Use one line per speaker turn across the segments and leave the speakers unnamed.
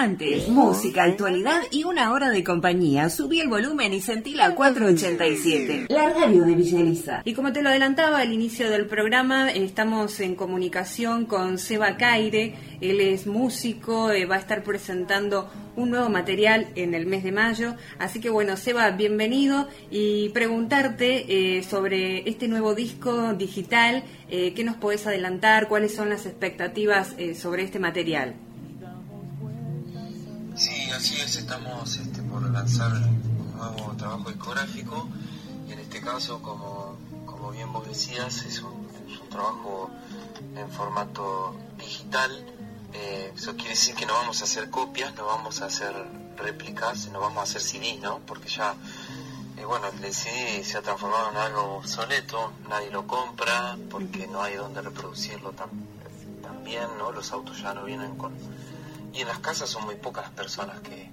relevantes, música, actualidad y una hora de compañía. Subí el volumen y sentí la 487, la radio de Villa Y como te lo adelantaba al inicio del programa, estamos en comunicación con Seba Caire. Él es músico, eh, va a estar presentando un nuevo material en el mes de mayo. Así que bueno, Seba, bienvenido y preguntarte eh, sobre este nuevo disco digital, eh, ¿qué nos podés adelantar? ¿Cuáles son las expectativas sobre este material?
Sí, así es, estamos este, por lanzar un nuevo trabajo discográfico y en este caso, como, como bien vos decías, es un, trabajo en formato digital. Eh, eso quiere decir que no vamos a hacer copias, no vamos a hacer réplicas, no vamos a hacer CD, ¿no? Porque ya, eh, bueno, el CD se ha transformado en algo obsoleto, nadie lo compra porque no hay donde reproducirlo también, ¿no? Los autos ya no vienen con y en las casas son muy pocas las personas que,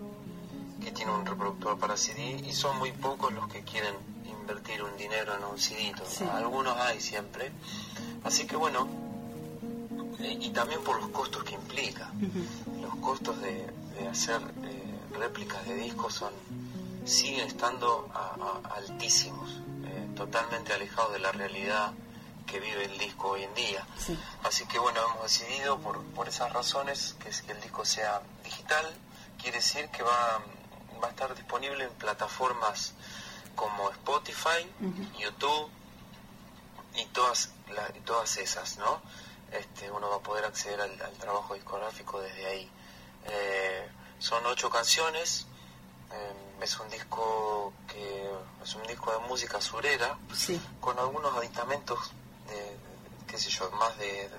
tienen un reproductor para CD y son muy pocos los que quieren invertir un dinero en un CD. Algunos hay siempre. Así que bueno, eh, y también por los costos que implica. Los costos de, hacer eh, réplicas de discos son siguen estando altísimos, eh, totalmente alejados de la realidad que vive el disco hoy en día. Así que bueno, hemos decidido por, por esas razones que, es que el disco sea digital, quiere decir que va, va a estar disponible en plataformas como Spotify, YouTube y todas, y todas esas, ¿no? Este, uno va a poder acceder al, trabajo discográfico desde ahí. Eh, son ocho canciones, eh, es un disco que es un disco de música surera con algunos aditamentos qué sé yo, más de,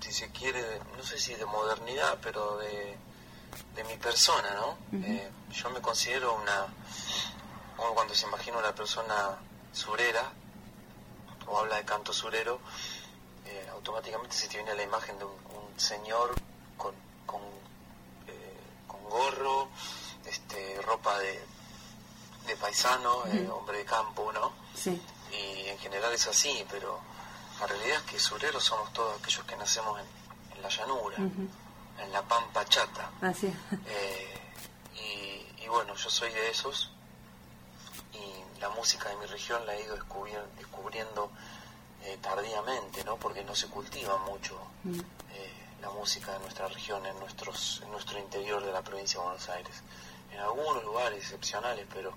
si se quiere, no sé si de modernidad, pero de, de mi persona, ¿no? Eh, yo me considero una, cuando se imagina una persona surera, o habla de canto surero, eh, automáticamente se te viene la imagen de un, señor con, con, eh, con, gorro, este, ropa de, de paisano, hombre de campo, ¿no? Sí y en general es así, pero la realidad es que sureros somos todos aquellos que nacemos en, la llanura, en la pampa chata. Eh, y, bueno, yo soy de esos y la música de mi región la he ido descubriendo, eh, tardíamente, ¿no? Porque no se cultiva mucho mm. eh, la música de nuestra región en, nuestros, en nuestro interior de la provincia de Buenos Aires en algunos lugares excepcionales, pero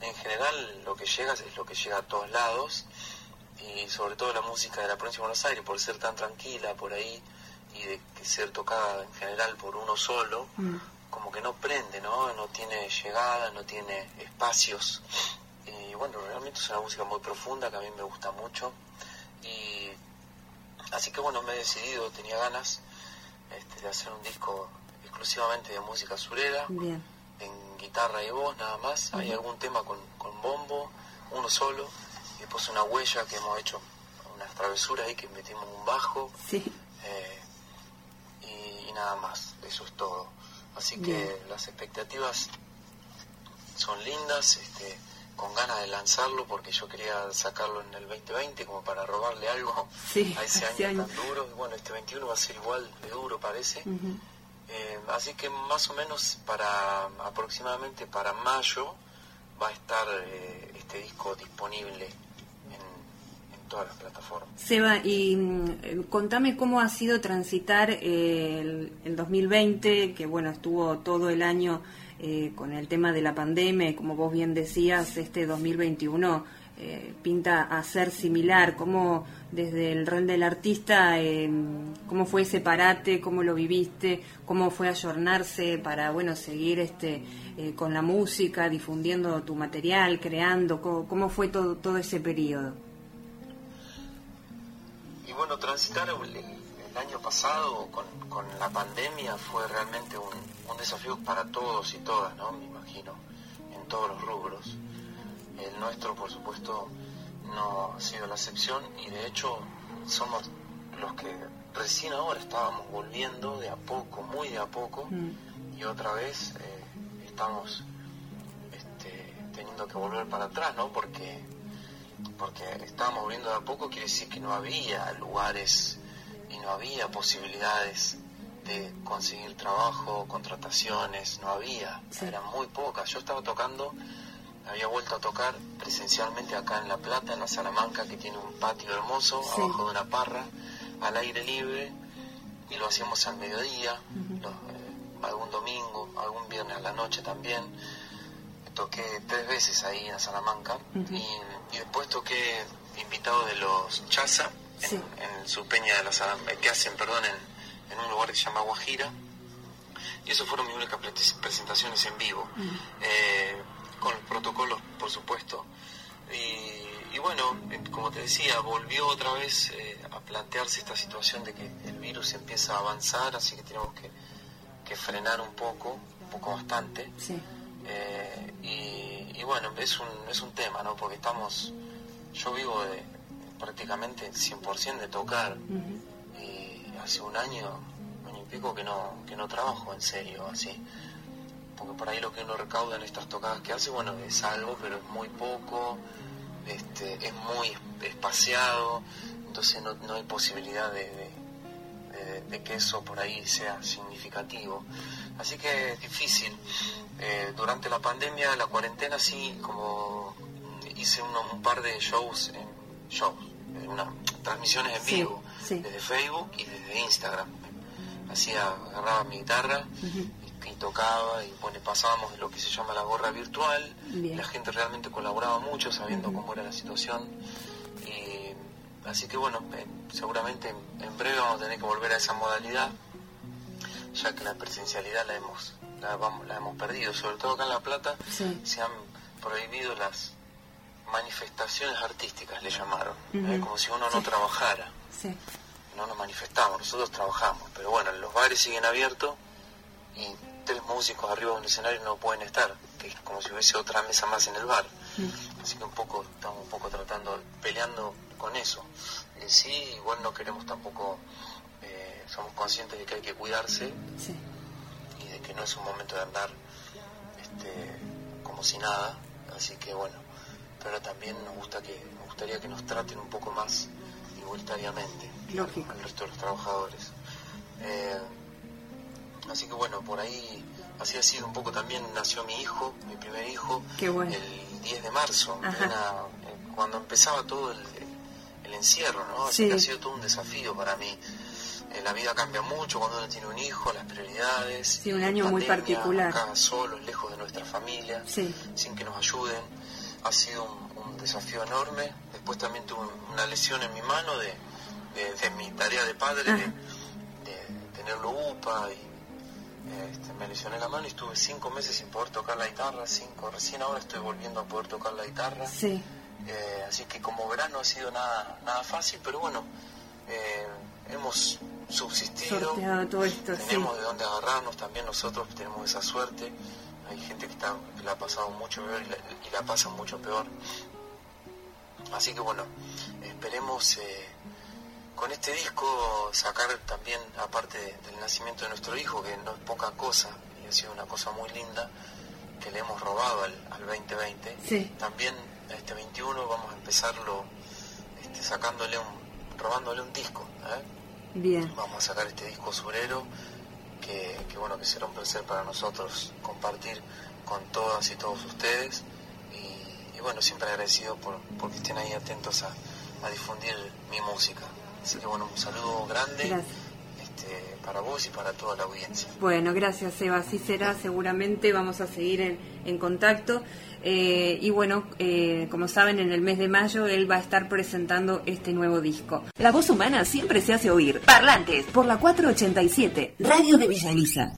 en general lo que llega es lo que llega a todos lados y sobre todo la música de la provincia de Buenos Aires, por ser tan tranquila por ahí y de ser tocada en general por uno solo, mm. como que no prende, ¿no? No tiene llegada, no tiene espacios. Y bueno, realmente es una música muy profunda que a mí me gusta mucho. Y así que bueno, me he decidido, tenía ganas este, de hacer un disco exclusivamente de música surera. Bien en guitarra y voz nada más. Hay algún tema con, bombo, uno solo, y después una huella que hemos hecho, unas travesuras ahí que metimos un bajo. Eh, y, nada más, eso es todo. Así que las expectativas son lindas, este, con ganas de lanzarlo porque yo quería sacarlo en el 2020 como para robarle algo a ese año, tan duro. Bueno, este 21 va a ser igual de duro parece. Eh, así que más o menos para aproximadamente para mayo va a estar eh, este disco disponible todas las plataformas.
Seba, y mm, contame cómo ha sido transitar el, 2020, que bueno, estuvo todo el año eh, con el tema de la pandemia, y como vos bien decías, este 2021 eh, pinta a ser similar, cómo desde el rol del artista, eh, cómo fue ese parate, cómo lo viviste, cómo fue ayornarse para, bueno, seguir este eh, con la música, difundiendo tu material, creando, cómo, fue todo, todo ese periodo.
Y bueno, transitar el, año pasado con, con, la pandemia fue realmente un, un desafío para todos y todas, ¿no? Me imagino, en todos los rubros el nuestro, por supuesto, no ha sido la excepción y de hecho somos los que recién ahora estábamos volviendo de a poco, muy de a poco, mm. y otra vez eh, estamos este, teniendo que volver para atrás, ¿no? Porque, porque estábamos volviendo de a poco, quiere decir que no había lugares y no había posibilidades de conseguir trabajo, contrataciones, no había, eran muy pocas. Yo estaba tocando, había vuelto a tocar presencialmente acá en La Plata, en la Salamanca, que tiene un patio hermoso, abajo de una parra, al aire libre, y lo hacíamos al mediodía, eh, algún domingo, algún viernes a la noche también. Toqué tres veces ahí en Salamanca y, después toqué invitado de los Chaza en, su peña de la Salamanca, que hacen, perdón, en, un lugar que se llama Guajira. Y eso fueron mis únicas presentaciones en vivo, eh, con los protocolos, por supuesto. Y, bueno, como te decía, volvió otra vez eh, a plantearse esta situación de que el virus empieza a avanzar, así que tenemos que, frenar un poco, un poco bastante. Eh, y, y, bueno, es un, es un tema, ¿no? Porque estamos, yo vivo de, prácticamente 100% de tocar. Y hace un año, año y pico que no, que no trabajo en serio así. Porque por ahí lo que uno recauda en estas tocadas que hace, bueno, es algo, pero es muy poco, este, es muy espaciado, entonces no, no hay posibilidad de, de, que eso por ahí sea significativo. Así que es difícil. Eh, durante la pandemia, la cuarentena, sí, como hice un par de shows en shows, una, transmisiones en vivo, desde Facebook y desde Instagram. Hacía, agarraba mi guitarra y, tocaba y pone, pasábamos de lo que se llama la gorra virtual. La gente realmente colaboraba mucho sabiendo cómo era la situación. Y, así que bueno, seguramente en, breve vamos a tener que volver a esa modalidad, ya que la presencialidad la hemos, la, vamos, la hemos perdido, sobre todo acá en La Plata se han prohibido las manifestaciones artísticas, le llamaron, ¿eh? como si uno no trabajara. No nos manifestamos, nosotros trabajamos, pero bueno, los bares siguen abiertos y tres músicos arriba de un escenario no pueden estar, que es como si hubiese otra mesa más en el bar. Así que un poco, estamos un poco tratando, peleando con eso. En sí, igual no queremos tampoco, eh, somos conscientes de que hay que cuidarse que no es un momento de andar este, como si nada. Así que bueno, pero también nos gusta que nos gustaría que nos traten un poco más igualitariamente al resto de los trabajadores. Eh, así que bueno, por ahí así ha sido un poco también nació mi hijo, mi primer hijo, el 10 de marzo, eh, cuando empezaba todo el, encierro, ¿no? Así que ha sido todo un desafío para mí. Eh, la vida cambia mucho cuando uno tiene un hijo, las prioridades.
Sí, un año muy particular.
Acá solos, lejos de nuestra familia, sin que nos ayuden ha sido un, desafío enorme. Después también tuve una lesión en mi mano de, mi tarea de padre, de, tenerlo UPA y este, me lesioné la mano y estuve cinco meses sin poder tocar la guitarra, cinco, recién ahora estoy volviendo a poder tocar la guitarra.
Sí.
Eh, así que como verano ha sido nada, nada fácil, pero bueno, eh, hemos subsistido,
todo esto,
tenemos de dónde agarrarnos, también nosotros tenemos esa suerte. Hay gente que, está, la ha pasado mucho peor y la, pasa mucho peor. Así que bueno, esperemos eh, con este disco sacar también, aparte del nacimiento de nuestro hijo, que no es poca cosa, y ha sido una cosa muy linda, que le hemos robado al, 2020, también este 21 vamos a empezarlo este, sacándole un, robándole un disco. ¿eh?
Bien.
Vamos a sacar este disco surero que, bueno, que será un placer para nosotros compartir con todas y todos ustedes y, bueno, siempre agradecido por, que estén ahí atentos a, difundir mi música. Así que bueno, un saludo grande. Este, para vos y para toda la audiencia.
Bueno, gracias Eva, así será, seguramente vamos a seguir en, en contacto. Eh, y bueno, eh, como saben, en el mes de mayo él va a estar presentando este nuevo disco. La voz humana siempre se hace oír. Parlantes por la 487, Radio de Villa Elisa.